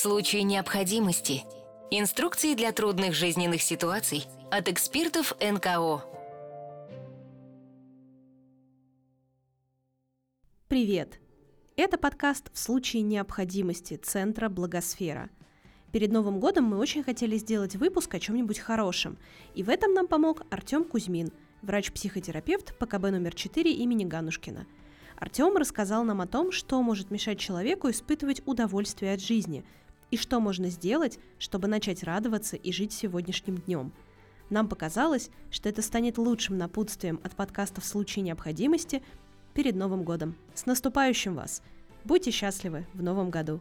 случае необходимости. Инструкции для трудных жизненных ситуаций от экспертов НКО. Привет! Это подкаст «В случае необходимости» Центра «Благосфера». Перед Новым годом мы очень хотели сделать выпуск о чем-нибудь хорошем, и в этом нам помог Артем Кузьмин, врач-психотерапевт ПКБ номер 4 имени Ганушкина – Артем рассказал нам о том, что может мешать человеку испытывать удовольствие от жизни и что можно сделать, чтобы начать радоваться и жить сегодняшним днем. Нам показалось, что это станет лучшим напутствием от подкаста в случае необходимости перед Новым годом. С наступающим вас! Будьте счастливы в Новом году!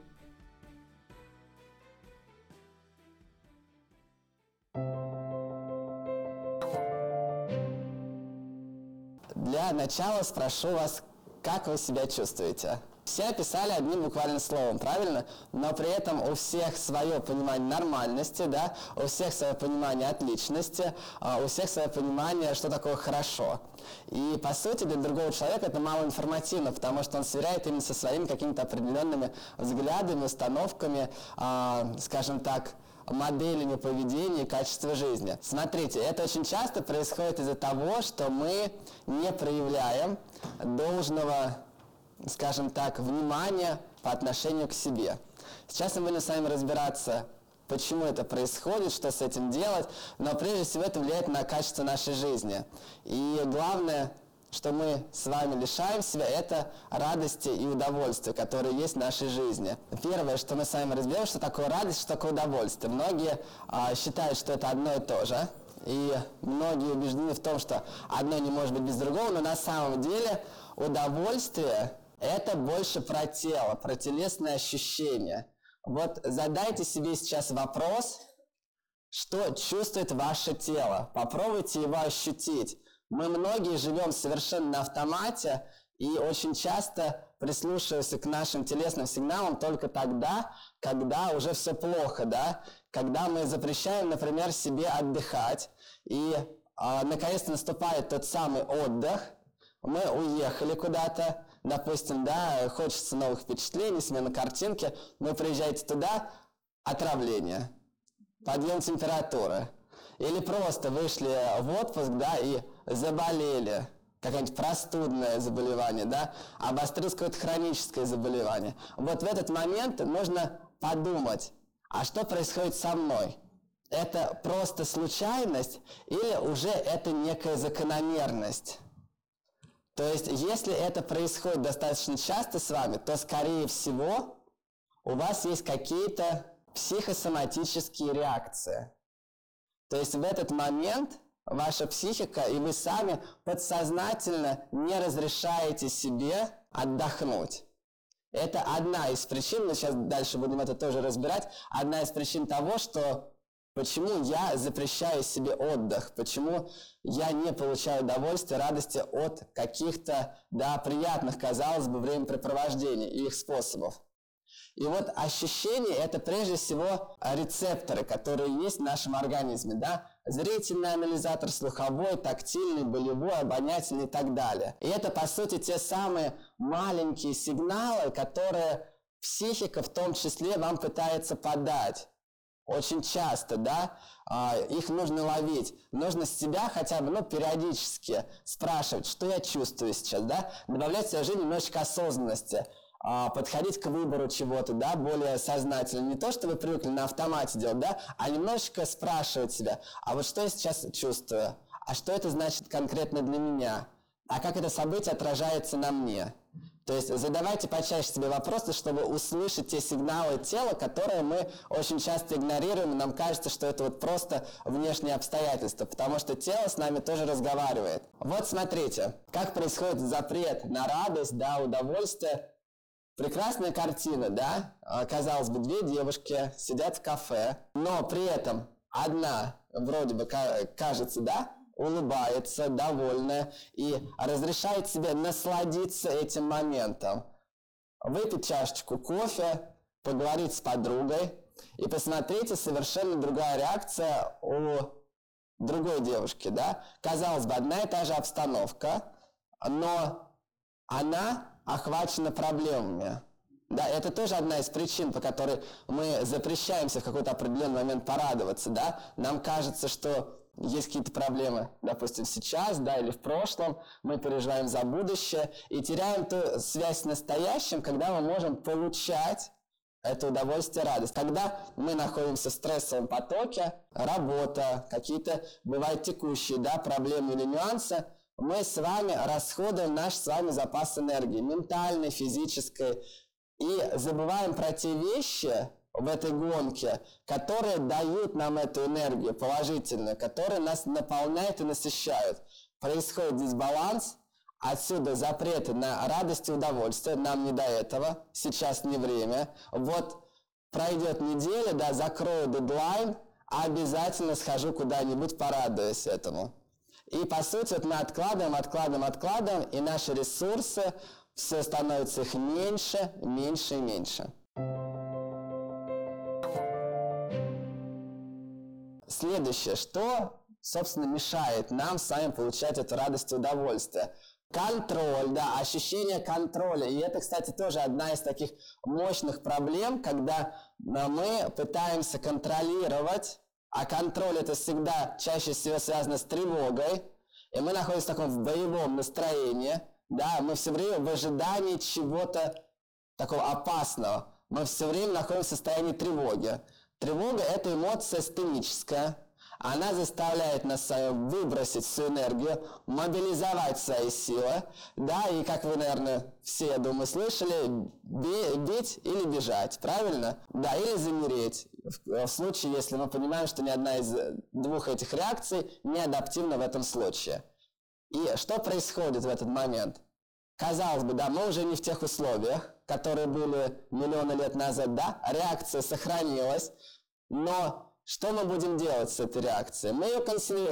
Для начала спрошу вас, как вы себя чувствуете? Все описали одним буквально словом, правильно? Но при этом у всех свое понимание нормальности, да, у всех свое понимание отличности, а у всех свое понимание, что такое хорошо. И по сути для другого человека это мало информативно, потому что он сверяет именно со своими какими-то определенными взглядами, установками, э, скажем так, моделями поведения и качества жизни. Смотрите, это очень часто происходит из-за того, что мы не проявляем должного, скажем так, внимания по отношению к себе. Сейчас мы будем с вами разбираться, почему это происходит, что с этим делать, но прежде всего это влияет на качество нашей жизни. И главное, что мы с вами лишаем себя, это радости и удовольствия, которые есть в нашей жизни. Первое, что мы с вами разберем, что такое радость, что такое удовольствие. Многие а, считают, что это одно и то же, и многие убеждены в том, что одно не может быть без другого, но на самом деле удовольствие – это больше про тело, про телесные ощущения. Вот задайте себе сейчас вопрос, что чувствует ваше тело. Попробуйте его ощутить. Мы многие живем совершенно на автомате и очень часто прислушиваемся к нашим телесным сигналам только тогда, когда уже все плохо, да? Когда мы запрещаем, например, себе отдыхать, и а, наконец-то наступает тот самый отдых, мы уехали куда-то, допустим, да, хочется новых впечатлений, смена картинки, вы приезжаете туда, отравление, подъем температуры, или просто вышли в отпуск, да, и заболели, какое-нибудь простудное заболевание, да, обострилось какое-то хроническое заболевание. Вот в этот момент нужно подумать, а что происходит со мной? Это просто случайность или уже это некая закономерность? То есть, если это происходит достаточно часто с вами, то, скорее всего, у вас есть какие-то психосоматические реакции. То есть в этот момент ваша психика и вы сами подсознательно не разрешаете себе отдохнуть. Это одна из причин, мы сейчас дальше будем это тоже разбирать, одна из причин того, что почему я запрещаю себе отдых, почему я не получаю удовольствия, радости от каких-то, да, приятных, казалось бы, времяпрепровождений и их способов. И вот ощущения – это прежде всего рецепторы, которые есть в нашем организме, да, зрительный анализатор, слуховой, тактильный, болевой, обонятельный и так далее. И это, по сути, те самые маленькие сигналы, которые психика в том числе вам пытается подать. Очень часто, да, а, их нужно ловить. Нужно с себя хотя бы, ну, периодически спрашивать, что я чувствую сейчас, да, добавлять в свою жизнь немножечко осознанности а, подходить к выбору чего-то, да, более сознательно. Не то, что вы привыкли на автомате делать, да, а немножечко спрашивать себя, а вот что я сейчас чувствую? А что это значит конкретно для меня? А как это событие отражается на мне? То есть задавайте почаще себе вопросы, чтобы услышать те сигналы тела, которые мы очень часто игнорируем, и нам кажется, что это вот просто внешние обстоятельства, потому что тело с нами тоже разговаривает. Вот смотрите, как происходит запрет на радость, да, удовольствие Прекрасная картина, да? А, казалось бы, две девушки сидят в кафе, но при этом одна вроде бы кажется, да, улыбается, довольная и разрешает себе насладиться этим моментом. Выпить чашечку кофе, поговорить с подругой и посмотрите, совершенно другая реакция у другой девушки, да? Казалось бы, одна и та же обстановка, но она охвачена проблемами. Да, это тоже одна из причин, по которой мы запрещаемся в какой-то определенный момент порадоваться, да. Нам кажется, что есть какие-то проблемы, допустим, сейчас, да, или в прошлом, мы переживаем за будущее и теряем ту связь с настоящим, когда мы можем получать это удовольствие, радость. Когда мы находимся в стрессовом потоке, работа, какие-то, бывают текущие, да, проблемы или нюансы, мы с вами расходуем наш с вами запас энергии, ментальной, физической, и забываем про те вещи в этой гонке, которые дают нам эту энергию положительную, которые нас наполняют и насыщают. Происходит дисбаланс, отсюда запреты на радость и удовольствие, нам не до этого, сейчас не время. Вот пройдет неделя, да, закрою дедлайн, обязательно схожу куда-нибудь, порадуюсь этому. И по сути вот мы откладываем, откладываем, откладываем, и наши ресурсы все становится их меньше, меньше и меньше. Следующее, что, собственно, мешает нам с вами получать эту радость и удовольствие? Контроль, да, ощущение контроля. И это, кстати, тоже одна из таких мощных проблем, когда мы пытаемся контролировать, а контроль это всегда чаще всего связано с тревогой, и мы находимся в таком боевом настроении – да, мы все время в ожидании чего-то такого опасного. Мы все время находимся в состоянии тревоги. Тревога – это эмоция стеническая. Она заставляет нас выбросить всю энергию, мобилизовать свои силы. Да, и как вы, наверное, все, я думаю, слышали, бить или бежать, правильно? Да, или замереть. В, случае, если мы понимаем, что ни одна из двух этих реакций не адаптивна в этом случае. И что происходит в этот момент? Казалось бы, да, мы уже не в тех условиях, которые были миллионы лет назад, да, реакция сохранилась, но что мы будем делать с этой реакцией? Мы ее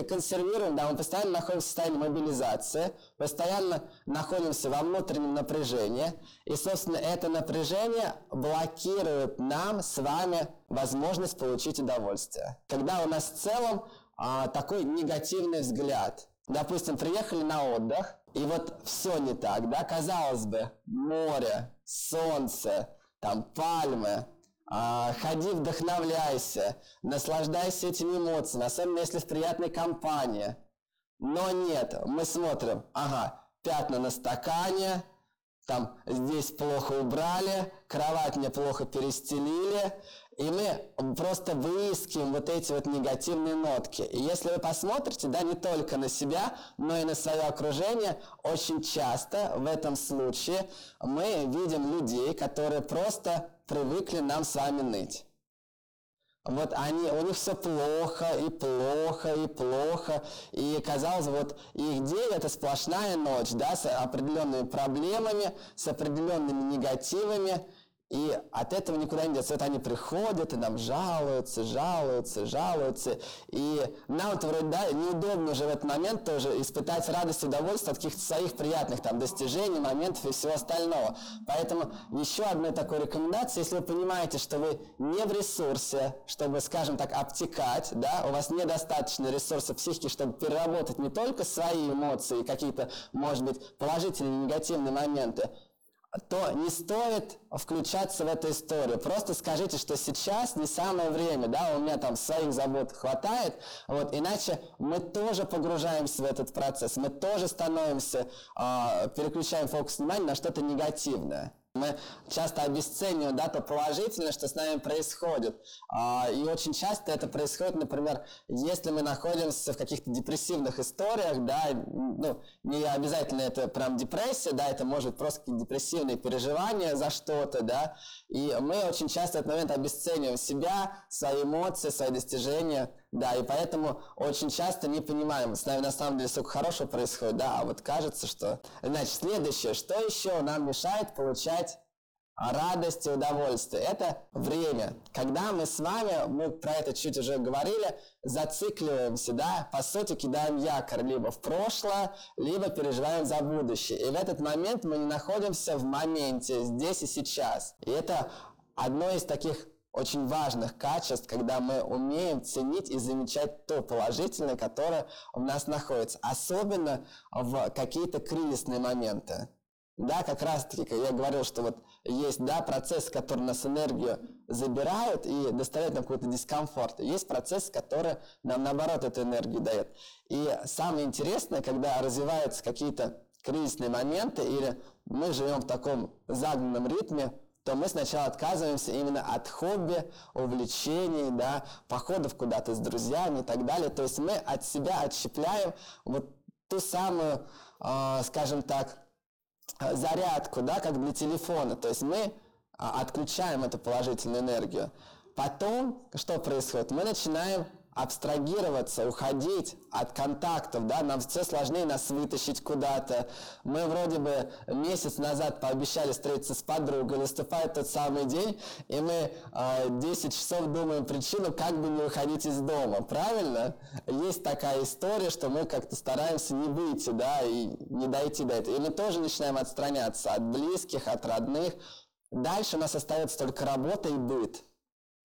консервируем, да, мы постоянно находимся в состоянии мобилизации, постоянно находимся во внутреннем напряжении, и, собственно, это напряжение блокирует нам с вами возможность получить удовольствие. Когда у нас в целом а, такой негативный взгляд – допустим, приехали на отдых, и вот все не так, да, казалось бы, море, солнце, там пальмы, а, ходи, вдохновляйся, наслаждайся этими эмоциями, особенно если в приятной компании. Но нет, мы смотрим, ага, пятна на стакане, там здесь плохо убрали, кровать мне плохо перестелили, и мы просто выискиваем вот эти вот негативные нотки. И если вы посмотрите, да, не только на себя, но и на свое окружение, очень часто в этом случае мы видим людей, которые просто привыкли нам с вами ныть. Вот они, у них все плохо, и плохо, и плохо. И казалось, вот их день это сплошная ночь, да, с определенными проблемами, с определенными негативами. И от этого никуда не деться. Вот они приходят и нам жалуются, жалуются, жалуются. И нам это вроде, да, неудобно уже в этот момент тоже испытать радость и удовольствие от каких-то своих приятных там достижений, моментов и всего остального. Поэтому еще одна такая рекомендация, если вы понимаете, что вы не в ресурсе, чтобы, скажем так, обтекать, да, у вас недостаточно ресурсов психики, чтобы переработать не только свои эмоции, какие-то, может быть, положительные, негативные моменты, то не стоит включаться в эту историю. Просто скажите, что сейчас не самое время, да, у меня там своих забот хватает, вот, иначе мы тоже погружаемся в этот процесс, мы тоже становимся, э, переключаем фокус внимания на что-то негативное. Мы часто обесцениваем да, то положительное, что с нами происходит. А, и очень часто это происходит, например, если мы находимся в каких-то депрессивных историях, да, ну, не обязательно это прям депрессия, да, это может просто какие-то депрессивные переживания за что-то, да, и мы очень часто в этот момент обесцениваем себя, свои эмоции, свои достижения, да, и поэтому очень часто не понимаем, с нами на самом деле столько хорошего происходит, да, а вот кажется, что... Значит, следующее, что еще нам мешает получать радость и удовольствие. Это время. Когда мы с вами, мы про это чуть уже говорили, зацикливаемся, да, по сути кидаем якорь либо в прошлое, либо переживаем за будущее. И в этот момент мы не находимся в моменте, здесь и сейчас. И это одно из таких очень важных качеств, когда мы умеем ценить и замечать то положительное, которое у нас находится. Особенно в какие-то кризисные моменты. да, как раз-таки, как я говорил, что вот есть, да, процесс, который нас энергию забирает и доставляет нам какой-то дискомфорт. есть процесс, который нам, наоборот, эту энергию дает. И самое интересное, когда развиваются какие-то кризисные моменты или мы живем в таком загнанном ритме, то мы сначала отказываемся именно от хобби, увлечений, да, походов куда-то с друзьями и так далее. То есть мы от себя отщепляем вот ту самую, э, скажем так, зарядку, да, как для телефона. То есть мы а, отключаем эту положительную энергию. Потом что происходит? Мы начинаем абстрагироваться, уходить от контактов, да, нам все сложнее нас вытащить куда-то. Мы вроде бы месяц назад пообещали встретиться с подругой, наступает тот самый день, и мы э, а, 10 часов думаем причину, как бы не выходить из дома, правильно? Есть такая история, что мы как-то стараемся не выйти, да, и не дойти до этого. И мы тоже начинаем отстраняться от близких, от родных. Дальше у нас остается только работа и быт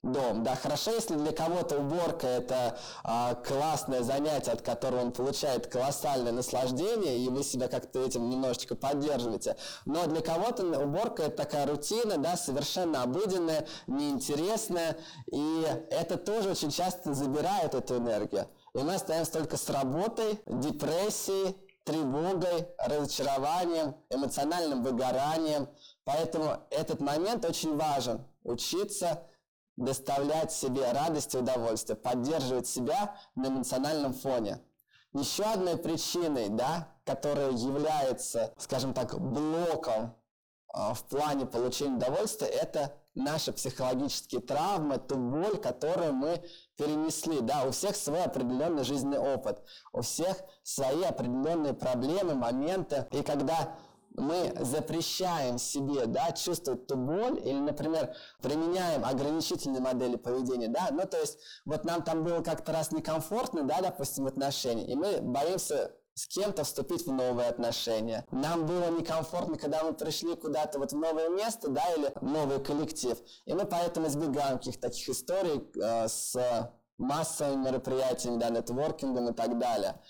дом. Да, хорошо, если для кого-то уборка это а, классное занятие, от которого он получает колоссальное наслаждение, и вы себя как-то этим немножечко поддерживаете. Но для кого-то уборка это такая рутина, да, совершенно обыденная, неинтересная, и это тоже очень часто забирает эту энергию. И мы остаемся только с работой, депрессией, тревогой, разочарованием, эмоциональным выгоранием. Поэтому этот момент очень важен. Учиться доставлять себе радость и удовольствие, поддерживать себя на эмоциональном фоне. Еще одной причиной, да, которая является, скажем так, блоком э, в плане получения удовольствия, это наши психологические травмы, ту боль, которую мы перенесли. Да, у всех свой определенный жизненный опыт, у всех свои определенные проблемы, моменты. И когда мы запрещаем себе, да, чувствовать ту боль, или, например, применяем ограничительные модели поведения, да, ну, то есть, вот нам там было как-то раз некомфортно, да, допустим, в отношениях, и мы боимся с кем-то вступить в новые отношения. Нам было некомфортно, когда мы пришли куда-то вот в новое место, да, или новый коллектив. И мы поэтому избегаем каких-то таких историй э, с массовыми мероприятиями, да, нетворкингом и так далее.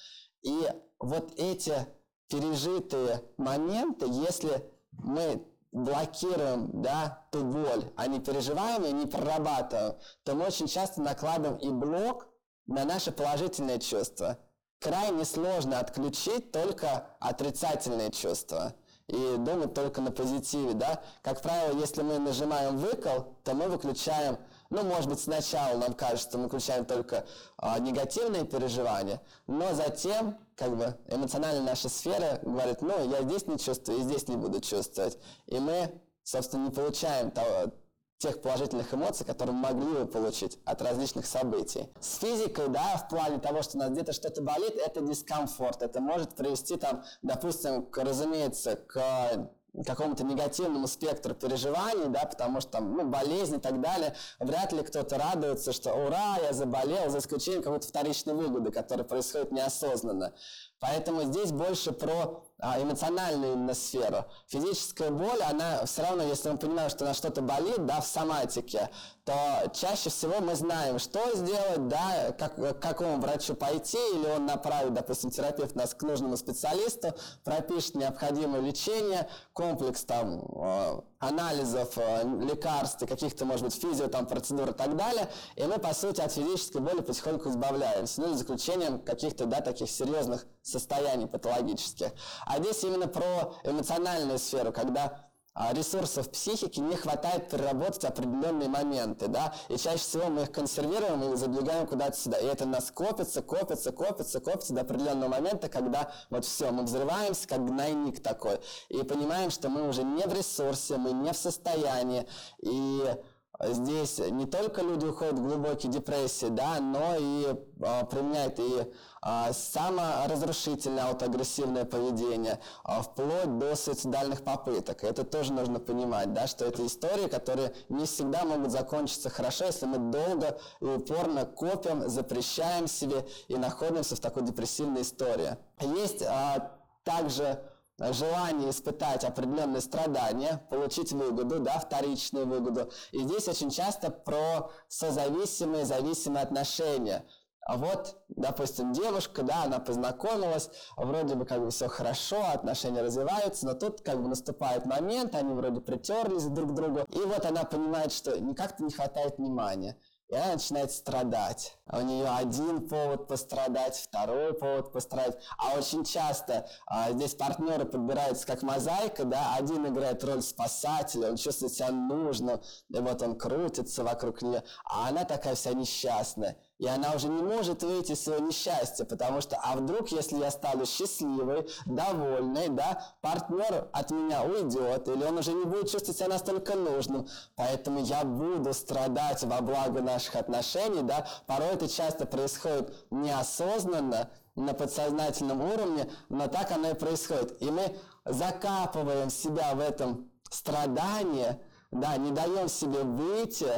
И вот эти пережитые моменты, если мы блокируем да, ту боль, а не переживаем и не прорабатываем, то мы очень часто накладываем и блок на наши положительные чувства. Крайне сложно отключить только отрицательные чувства и думать только на позитиве, да. Как правило, если мы нажимаем выкол, то мы выключаем ну, может быть, сначала нам кажется, мы включаем только а, негативные переживания, но затем, как бы, эмоциональная наша сфера говорит, ну, я здесь не чувствую, и здесь не буду чувствовать. И мы, собственно, не получаем того, тех положительных эмоций, которые могли бы получить от различных событий. С физикой, да, в плане того, что у нас где-то что-то болит, это дискомфорт. Это может привести, там, допустим, к, разумеется, к какому-то негативному спектру переживаний, да, потому что там, ну, болезнь и так далее, вряд ли кто-то радуется, что ура, я заболел, за исключением какой-то вторичной выгоды, которая происходит неосознанно. Поэтому здесь больше про а, эмоциональную именно сферу. Физическая боль, она все равно, если мы понимаем, что на что-то болит, да, в соматике, то чаще всего мы знаем, что сделать, да, как, к какому врачу пойти, или он направит, допустим, терапевт нас к нужному специалисту, пропишет необходимое лечение, комплекс там э, анализов, э, лекарств, каких-то, может быть, физио, там, процедур и так далее, и мы, по сути, от физической боли потихоньку избавляемся, ну, за исключением каких-то, да, таких серьезных состояний патологических. А здесь именно про эмоциональную сферу, когда ресурсов психики не хватает переработать определенные моменты, да, и чаще всего мы их консервируем и задвигаем куда-то сюда, и это нас копится, копится, копится, копится до определенного момента, когда вот все, мы взрываемся, как гнойник такой, и понимаем, что мы уже не в ресурсе, мы не в состоянии, и здесь не только люди уходят в глубокие депрессии, да, но и э, применяют и э, саморазрушительное аутоагрессивное поведение, э, вплоть до суицидальных попыток. Это тоже нужно понимать, да, что это истории, которые не всегда могут закончиться хорошо, если мы долго и упорно копим, запрещаем себе и находимся в такой депрессивной истории. Есть э, также желание испытать определенные страдания, получить выгоду, да, вторичную выгоду. И здесь очень часто про созависимые, зависимые отношения. А вот, допустим, девушка, да, она познакомилась, вроде бы как бы все хорошо, отношения развиваются, но тут как бы наступает момент, они вроде притерлись друг к другу, и вот она понимает, что как-то не хватает внимания и она начинает страдать. А у нее один повод пострадать, второй повод пострадать. А очень часто а, здесь партнеры подбираются как мозаика, да, один играет роль спасателя, он чувствует себя нужным, и вот он крутится вокруг нее, а она такая вся несчастная. И она уже не может выйти из своего несчастья, потому что, а вдруг, если я стану счастливой, довольной, да, партнер от меня уйдет, или он уже не будет чувствовать себя настолько нужным, поэтому я буду страдать во благо наших отношений, да, порой это часто происходит неосознанно, на подсознательном уровне, но так оно и происходит. И мы закапываем себя в этом страдании, да, не даем себе выйти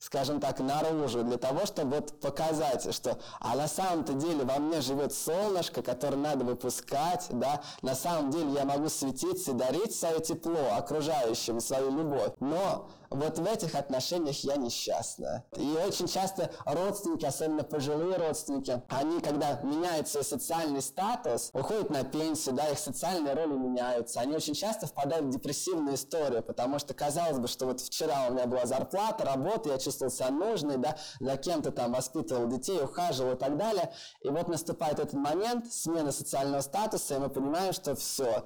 скажем так, наружу, для того, чтобы вот показать, что а на самом-то деле во мне живет солнышко, которое надо выпускать, да, на самом деле я могу светиться и дарить свое тепло окружающим, свою любовь. Но вот в этих отношениях я несчастна. И очень часто родственники, особенно пожилые родственники, они, когда меняют свой социальный статус, уходят на пенсию, да, их социальные роли меняются, они очень часто впадают в депрессивную историю, потому что казалось бы, что вот вчера у меня была зарплата, работа, я чувствовал себя нужной, да, за кем-то там воспитывал детей, ухаживал и так далее. И вот наступает этот момент смены социального статуса, и мы понимаем, что все,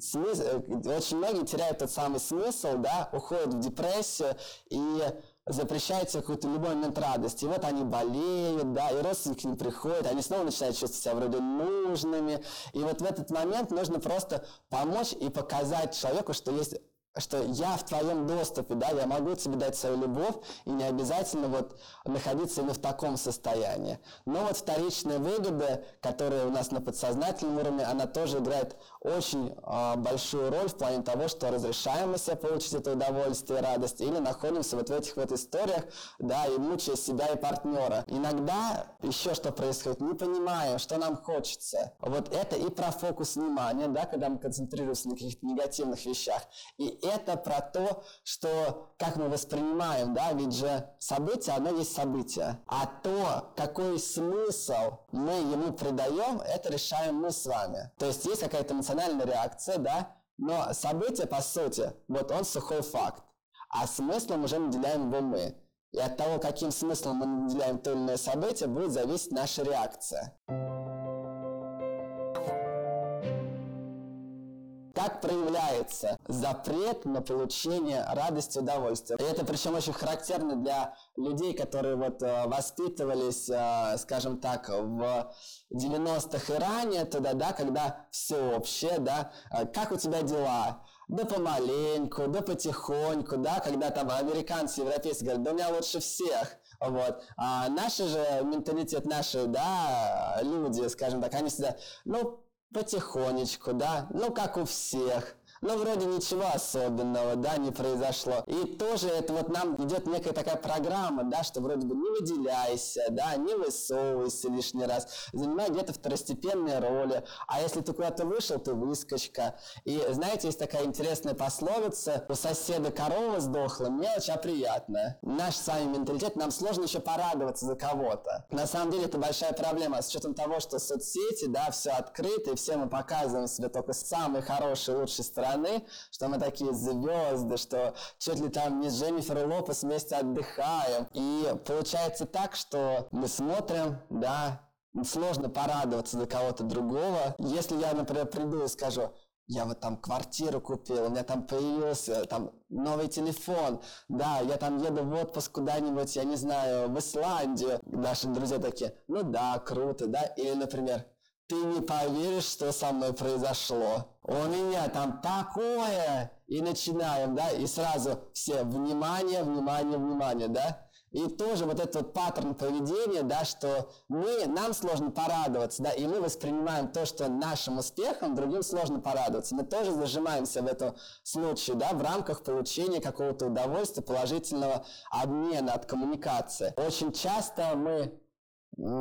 смысл, э, очень многие теряют тот самый смысл, да, уходят в депрессию и запрещают себе какой-то любой момент радости. И вот они болеют, да, и родственники ним приходят, они снова начинают чувствовать себя вроде нужными. И вот в этот момент нужно просто помочь и показать человеку, что есть что я в твоем доступе, да, я могу тебе дать свою любовь, и не обязательно вот находиться именно в таком состоянии. Но вот вторичная выгода, которая у нас на подсознательном уровне, она тоже играет очень э, большую роль в плане того, что разрешаем мы себе получить это удовольствие радость, или находимся вот в этих вот историях, да, и мучая себя и партнера. Иногда еще что происходит, не понимаем, что нам хочется. Вот это и про фокус внимания, да, когда мы концентрируемся на каких-то негативных вещах, и это про то, что как мы воспринимаем, да, ведь же событие, оно есть событие. А то, какой смысл мы ему придаем, это решаем мы с вами. То есть есть какая-то эмоциональная реакция, да, но событие, по сути, вот он сухой факт. А смыслом уже наделяем его мы. И от того, каким смыслом мы наделяем то или иное событие, будет зависеть наша реакция. Как проявляется запрет на получение радости и удовольствия? И это причем очень характерно для людей, которые вот э, воспитывались, э, скажем так, в 90-х и ранее, тогда, да, когда все общее, да, э, как у тебя дела? Да помаленьку, да потихоньку, да, когда там американцы, европейцы говорят, да у меня лучше всех. Вот. А наши же, менталитет наши, да, люди, скажем так, они всегда, ну, потихонечку, да, ну как у всех. Но вроде ничего особенного, да, не произошло. И тоже это вот нам идет некая такая программа, да, что вроде бы не выделяйся, да, не высовывайся лишний раз, занимай где-то второстепенные роли. А если ты куда-то вышел, ты выскочка. И знаете, есть такая интересная пословица, у соседа корова сдохла, мелочь, а приятная. Наш с вами менталитет, нам сложно еще порадоваться за кого-то. На самом деле это большая проблема, с учетом того, что соцсети, да, все открыто, и все мы показываем себе только самые хорошие, лучшие стороны стороны, что мы такие звезды, что чуть ли там не с Дженнифер Лопес вместе отдыхаем. И получается так, что мы смотрим, да, сложно порадоваться за кого-то другого. Если я, например, приду и скажу, я вот там квартиру купил, у меня там появился там новый телефон, да, я там еду в отпуск куда-нибудь, я не знаю, в Исландию. Наши друзья такие, ну да, круто, да, или, например, ты не поверишь, что со мной произошло. У меня там такое. И начинаем, да, и сразу все внимание, внимание, внимание, да. И тоже вот этот вот паттерн поведения, да, что мы, нам сложно порадоваться, да, и мы воспринимаем то, что нашим успехом другим сложно порадоваться. Мы тоже зажимаемся в этом случае, да, в рамках получения какого-то удовольствия, положительного обмена от коммуникации. Очень часто мы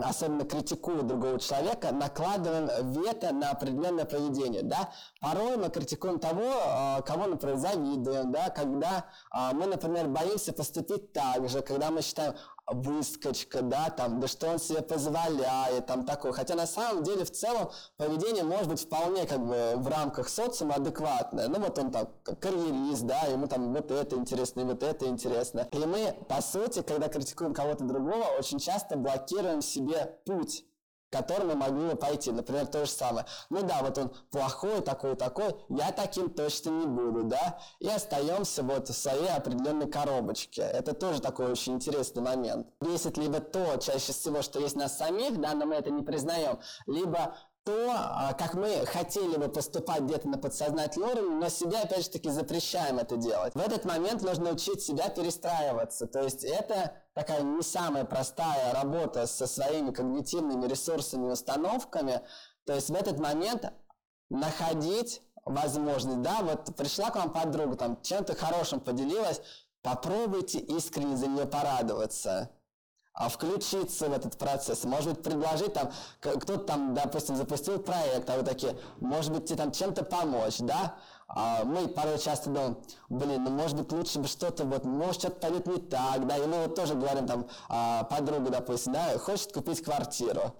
особенно критикуя другого человека, накладываем вето на определенное поведение, да. Порой мы критикуем того, а, кого, например, завидуем, да, когда а, мы, например, боимся поступить так же, когда мы считаем, выскочка, да, там, да что он себе позволяет, там такое. Хотя на самом деле в целом поведение может быть вполне как бы в рамках социума адекватное. Ну вот он там карьерист, да, ему там вот это интересно и вот это интересно. И мы, по сути, когда критикуем кого-то другого, очень часто блокируем себе путь которым мы могли бы пойти. Например, то же самое. Ну да, вот он плохой, такой, такой, я таким точно не буду, да? И остаемся вот в своей определенной коробочке. Это тоже такой очень интересный момент. Бесит либо то, чаще всего, что есть нас самих, да, но мы это не признаем, либо то, а, как мы хотели бы поступать где-то на подсознательном уровне, но себя, опять же таки, запрещаем это делать. В этот момент нужно учить себя перестраиваться. То есть это такая не самая простая работа со своими когнитивными ресурсами и установками. То есть в этот момент находить возможность, да, вот пришла к вам подруга, там, чем-то хорошим поделилась, попробуйте искренне за нее порадоваться включиться в этот процесс, может быть, предложить там, кто-то там, допустим, запустил проект, а вы такие, может быть, тебе там чем-то помочь, да? А мы порой часто думаем, блин, ну, может быть, лучше бы что-то, вот, может, что-то пойдет не так, да, и мы вот тоже говорим там, а, подруга, допустим, да, хочет купить квартиру,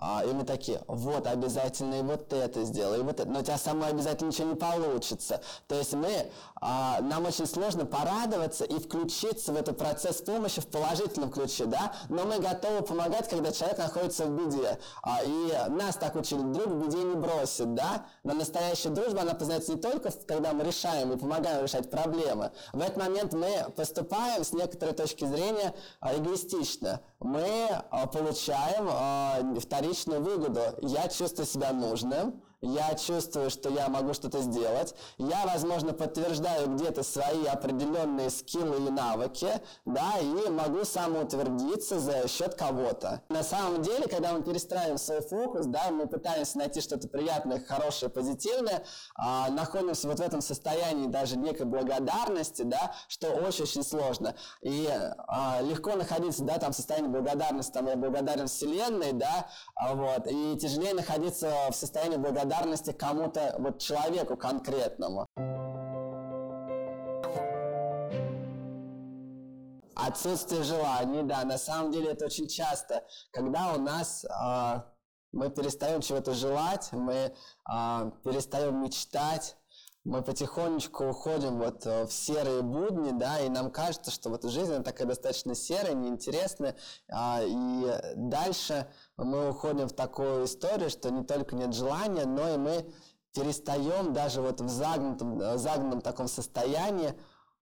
а, и мы такие, вот, обязательно и вот это сделай, и вот это. Но у тебя самой обязательно ничего не получится. То есть мы, а, нам очень сложно порадоваться и включиться в этот процесс помощи в положительном ключе, да? Но мы готовы помогать, когда человек находится в беде. А, и нас так учили, друг в беде не бросит, да? Но настоящая дружба, она познается не только, когда мы решаем и помогаем решать проблемы. В этот момент мы поступаем с некоторой точки зрения а, эгоистично. Мы а, получаем а, вторичные личную выгоду. Я чувствую себя нужным, я чувствую, что я могу что-то сделать, я, возможно, подтверждаю где-то свои определенные скиллы и навыки, да, и могу самоутвердиться за счет кого-то. На самом деле, когда мы перестраиваем свой фокус, да, мы пытаемся найти что-то приятное, хорошее, позитивное, а, находимся вот в этом состоянии даже некой благодарности, да, что очень-очень сложно. И а, легко находиться, да, там в состоянии благодарности, там я благодарен Вселенной, да, вот, и тяжелее находиться в состоянии благодарности благодарности кому-то, вот человеку конкретному. Отсутствие желаний, да, на самом деле это очень часто, когда у нас э, мы перестаем чего-то желать, мы э, перестаем мечтать, мы потихонечку уходим вот э, в серые будни, да, и нам кажется, что вот жизнь она такая достаточно серая, неинтересная, а, и дальше мы уходим в такую историю, что не только нет желания, но и мы перестаем даже вот в загнутом, э, загнутом таком состоянии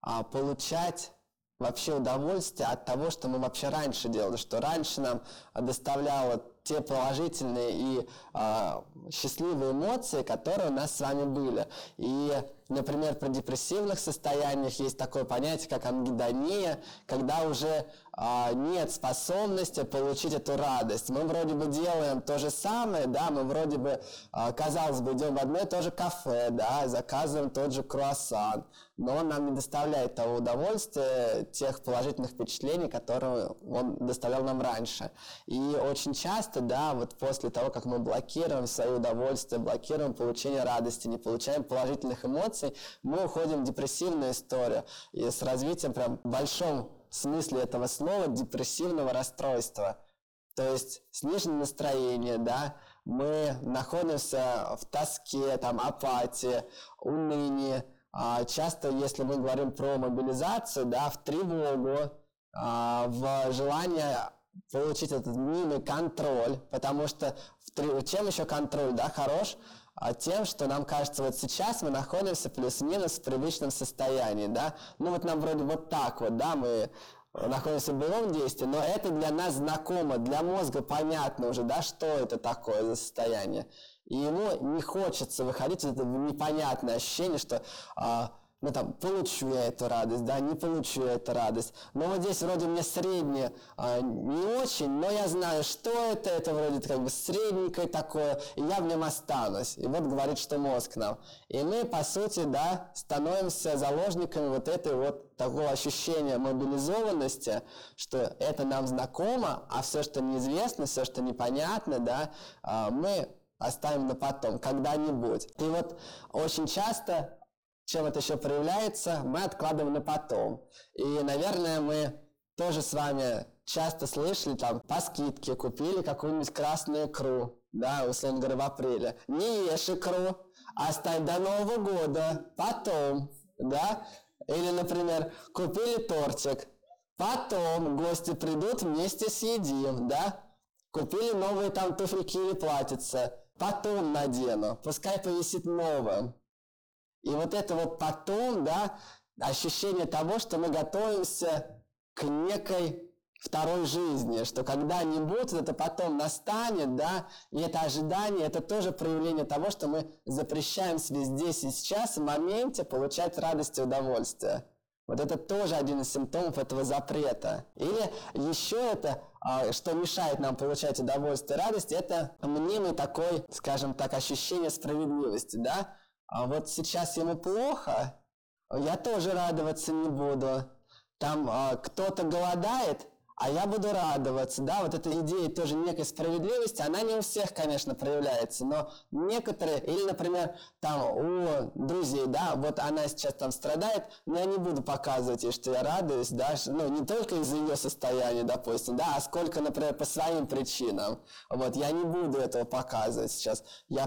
а, получать вообще удовольствие от того, что мы вообще раньше делали, что раньше нам доставляло те положительные и э, счастливые эмоции, которые у нас с вами были. И, например, при депрессивных состояниях есть такое понятие, как ангидония, когда уже а, нет способности получить эту радость. Мы вроде бы делаем то же самое, да, мы вроде бы, а, казалось бы, идем в одно и то же кафе, да, заказываем тот же круассан, но он нам не доставляет того удовольствия, тех положительных впечатлений, которые он доставлял нам раньше. И очень часто, да, вот после того, как мы блокируем свое удовольствие, блокируем получение радости, не получаем положительных эмоций, мы уходим в депрессивную историю и с развитием прям большом смысле этого слова депрессивного расстройства. То есть сниженное настроение, да, мы находимся в тоске, там, апатии, унынии. А часто, если мы говорим про мобилизацию, да, в тревогу, а, в желание получить этот мнимый контроль, потому что в, чем еще контроль, да, хорош? А тем, что нам кажется, вот сейчас мы находимся плюс-минус в привычном состоянии, да, ну вот нам вроде вот так вот, да, мы находимся в боевом действии, но это для нас знакомо, для мозга понятно уже, да, что это такое за состояние. И ему не хочется выходить из этого непонятное ощущение, что а, ну там, получу я эту радость, да, не получу я эту радость. Но вот здесь вроде мне среднее а, не очень, но я знаю, что это, это вроде как бы средненькое такое, и я в нем останусь. И вот говорит, что мозг нам. И мы, по сути, да, становимся заложниками вот этой вот такого ощущения мобилизованности, что это нам знакомо, а все, что неизвестно, все, что непонятно, да, а, мы оставим на потом, когда-нибудь. И вот очень часто чем это еще проявляется, мы откладываем на потом. И, наверное, мы тоже с вами часто слышали, там, по скидке купили какую-нибудь красную икру, да, условно говоря, в апреле. Не ешь икру, оставь до Нового года, потом, да. Или, например, купили тортик, потом гости придут, вместе съедим, да. Купили новые там туфельки или платьица, потом надену, пускай повисит новым. И вот это вот потом, да, ощущение того, что мы готовимся к некой второй жизни, что когда-нибудь это потом настанет, да, и это ожидание, это тоже проявление того, что мы запрещаем себе здесь и сейчас, в моменте получать радость и удовольствие. Вот это тоже один из симптомов этого запрета. Или еще это, а, что мешает нам получать удовольствие и радость, это мнимый такой, скажем так, ощущение справедливости, да. А вот сейчас ему плохо, я тоже радоваться не буду. Там а, кто-то голодает, а я буду радоваться, да, вот эта идея тоже некой справедливости, она не у всех, конечно, проявляется, но некоторые, или, например, там у друзей, да, вот она сейчас там страдает, но я не буду показывать ей, что я радуюсь, да, ну, не только из-за ее состояния, допустим, да, а сколько, например, по своим причинам, вот, я не буду этого показывать сейчас, я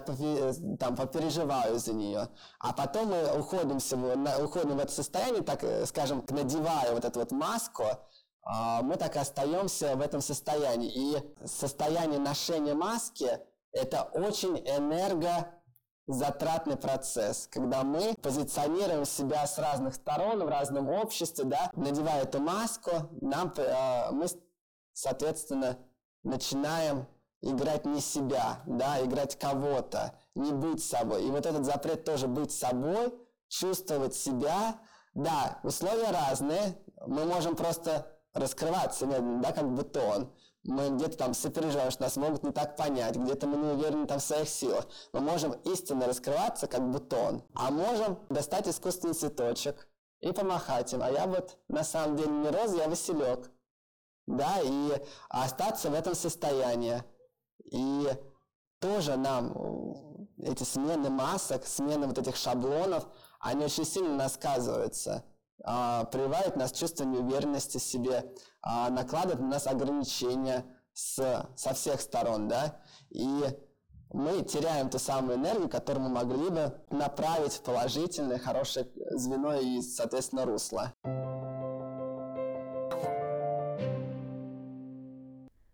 там попереживаю за нее, а потом мы уходим, уходим в это состояние, так, э, скажем, надевая вот эту вот маску, мы так и остаемся в этом состоянии. И состояние ношения маски – это очень энергозатратный процесс, когда мы позиционируем себя с разных сторон, в разном обществе, да, надевая эту маску, нам, э, мы, соответственно, начинаем играть не себя, да, играть кого-то, не быть собой. И вот этот запрет тоже быть собой, чувствовать себя, да, условия разные, мы можем просто раскрываться медленно, да, как бутон. Мы где-то там сопереживаем, что нас могут не так понять, где-то мы не уверены там в своих силах. Мы можем истинно раскрываться, как бутон. А можем достать искусственный цветочек и помахать им. А я вот на самом деле не роза, я василек. Да, и остаться в этом состоянии. И тоже нам эти смены масок, смены вот этих шаблонов, они очень сильно нас сказываются а, прививает нас чувство неуверенности в себе, а, накладывает на нас ограничения с, со всех сторон, да, и мы теряем ту самую энергию, которую мы могли бы направить в положительное, хорошее звено и, соответственно, русло.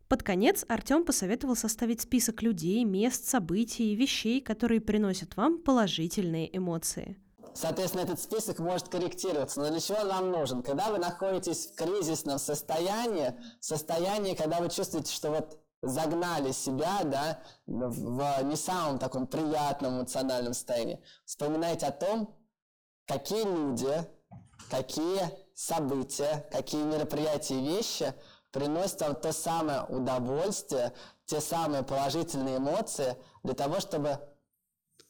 Под конец Артем посоветовал составить список людей, мест, событий вещей, которые приносят вам положительные эмоции. Соответственно, этот список может корректироваться. Но для чего он вам нужен? Когда вы находитесь в кризисном состоянии, состоянии, когда вы чувствуете, что вот загнали себя, да, в не самом таком приятном эмоциональном состоянии, вспоминайте о том, какие люди, какие события, какие мероприятия и вещи приносят вам то самое удовольствие, те самые положительные эмоции для того, чтобы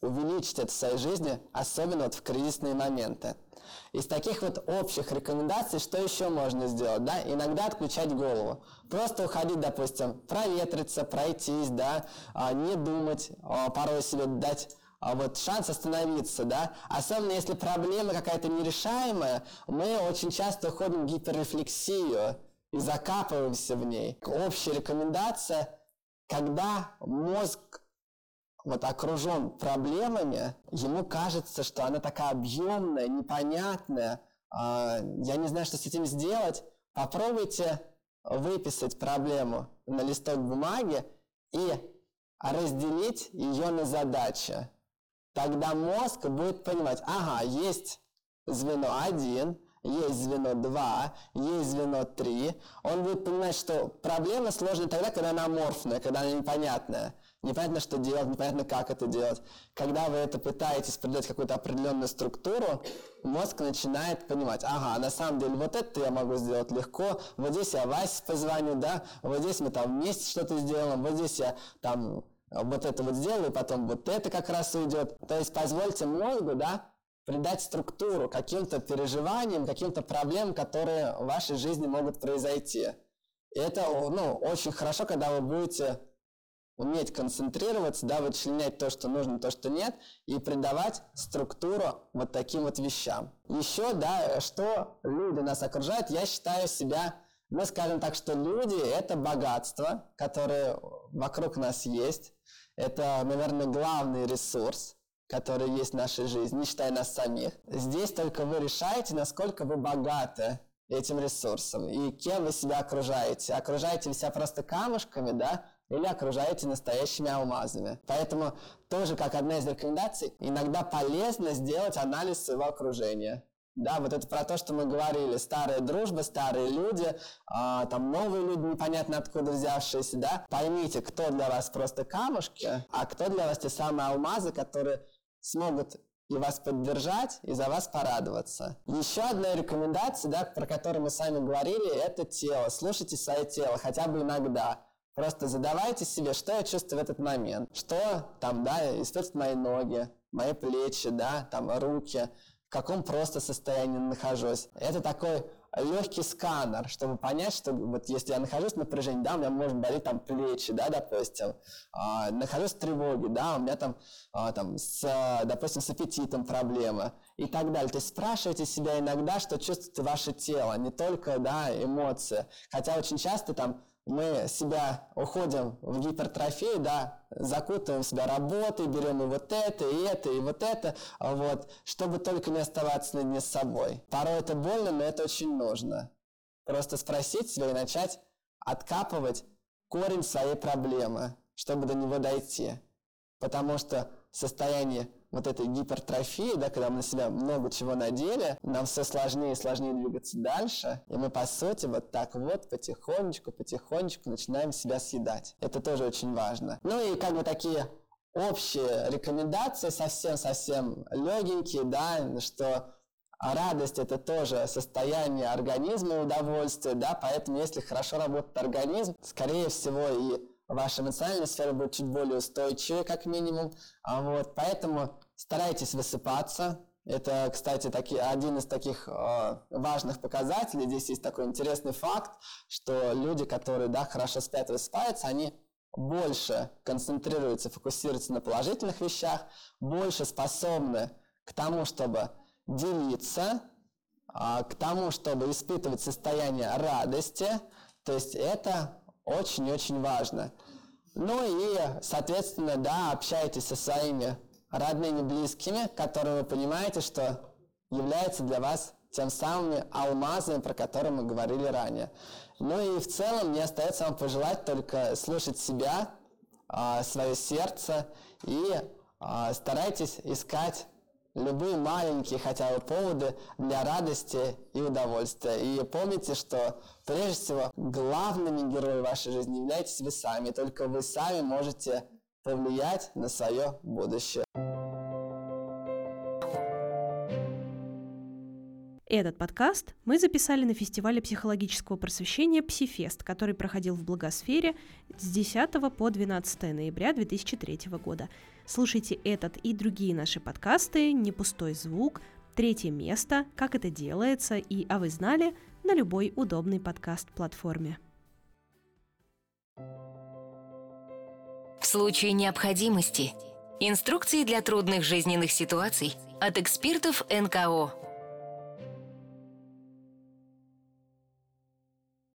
увеличить это в своей жизни, особенно вот в кризисные моменты. Из таких вот общих рекомендаций, что еще можно сделать, да, иногда отключать голову. Просто уходить, допустим, проветриться, пройтись, да, а, не думать, а, порой себе дать а, вот шанс остановиться, да, особенно если проблема какая-то нерешаемая, мы очень часто уходим в гиперрефлексию и закапываемся в ней. Общая рекомендация, когда мозг вот окружен проблемами, ему кажется, что она такая объемная, непонятная, э, я не знаю, что с этим сделать. Попробуйте выписать проблему на листок бумаги и разделить ее на задачи. Тогда мозг будет понимать, ага, есть звено 1, есть звено 2, есть звено 3. Он будет понимать, что проблема сложная тогда, когда она аморфная, когда она непонятная непонятно, что делать, непонятно, как это делать. Когда вы это пытаетесь придать какую-то определенную структуру, мозг начинает понимать, ага, на самом деле вот это я могу сделать легко, вот здесь я Васе позвоню, да, вот здесь мы там вместе что-то сделаем, вот здесь я там вот это вот сделаю, потом вот это как раз уйдет. То есть позвольте мозгу, да, придать структуру каким-то переживаниям, каким-то проблемам, которые в вашей жизни могут произойти. И это ну, очень хорошо, когда вы будете уметь концентрироваться, да, вычленять то, что нужно, то, что нет, и придавать структуру вот таким вот вещам. Еще, да, что люди нас окружают, я считаю себя Мы скажем так, что люди – это богатство, которое вокруг нас есть. Это, наверное, главный ресурс, который есть в нашей жизни, не считая нас самих. Здесь только вы решаете, насколько вы богаты этим ресурсом и кем вы себя окружаете. Окружаете вы себя просто камушками, да, или окружаете настоящими алмазами. Поэтому тоже как одна из рекомендаций, иногда полезно сделать анализ своего окружения. Да, вот это про то, что мы говорили, старая дружба, старые люди, а, там новые люди, непонятно откуда взявшиеся, да. Поймите, кто для вас просто камушки, а кто для вас те самые алмазы, которые смогут и вас поддержать, и за вас порадоваться. Еще одна рекомендация, да, про которую мы с вами говорили, это тело. Слушайте свое тело хотя бы иногда. Просто задавайте себе, что я чувствую в этот момент. Что там, да, испытывают мои ноги, мои плечи, да, там руки, в каком просто состоянии нахожусь. Это такой легкий сканер, чтобы понять, что вот если я нахожусь в напряжении, да, у меня может болеть там плечи, да, допустим, а, нахожусь в тревоге, да, у меня там, а, там с, допустим, с аппетитом проблема и так далее. То есть спрашивайте себя иногда, что чувствует ваше тело, не только, да, эмоции. Хотя очень часто там мы себя уходим в гипертрофию, да, закутываем себя работой, берем и вот это, и это, и вот это, вот, чтобы только не оставаться наедине с собой. Порой это больно, но это очень нужно. Просто спросить себя и начать откапывать корень своей проблемы, чтобы до него дойти. Потому что состояние вот этой гипертрофии, да, когда мы на себя много чего надели, нам все сложнее и сложнее двигаться дальше, и мы, по сути, вот так вот потихонечку, потихонечку начинаем себя съедать. Это тоже очень важно. Ну и как бы такие общие рекомендации, совсем-совсем легенькие, да, что радость это тоже состояние организма и удовольствие, да, поэтому если хорошо работает организм, скорее всего и ваша эмоциональная сфера будет чуть более устойчивой, как минимум. А вот, поэтому старайтесь высыпаться. Это, кстати, таки, один из таких э, важных показателей. Здесь есть такой интересный факт, что люди, которые да, хорошо спят и высыпаются, они больше концентрируются, фокусируются на положительных вещах, больше способны к тому, чтобы делиться, э, к тому, чтобы испытывать состояние радости. То есть это очень-очень важно. Ну и, соответственно, да, общайтесь со своими родными, близкими, которые вы понимаете, что являются для вас тем самыми алмазами, про которые мы говорили ранее. Ну и в целом мне остается вам пожелать только слушать себя, а, свое сердце и а, старайтесь искать любые маленькие хотя бы поводы для радости и удовольствия. И помните, что прежде всего главными героями вашей жизни являетесь вы сами. Только вы сами можете повлиять на свое будущее. Этот подкаст мы записали на фестивале психологического просвещения «Псифест», который проходил в Благосфере с 10 по 12 ноября 2003 года. Слушайте этот и другие наши подкасты «Не пустой звук», «Третье место», «Как это делается» и «А вы знали» на любой удобной подкаст-платформе. В случае необходимости. Инструкции для трудных жизненных ситуаций от экспертов НКО –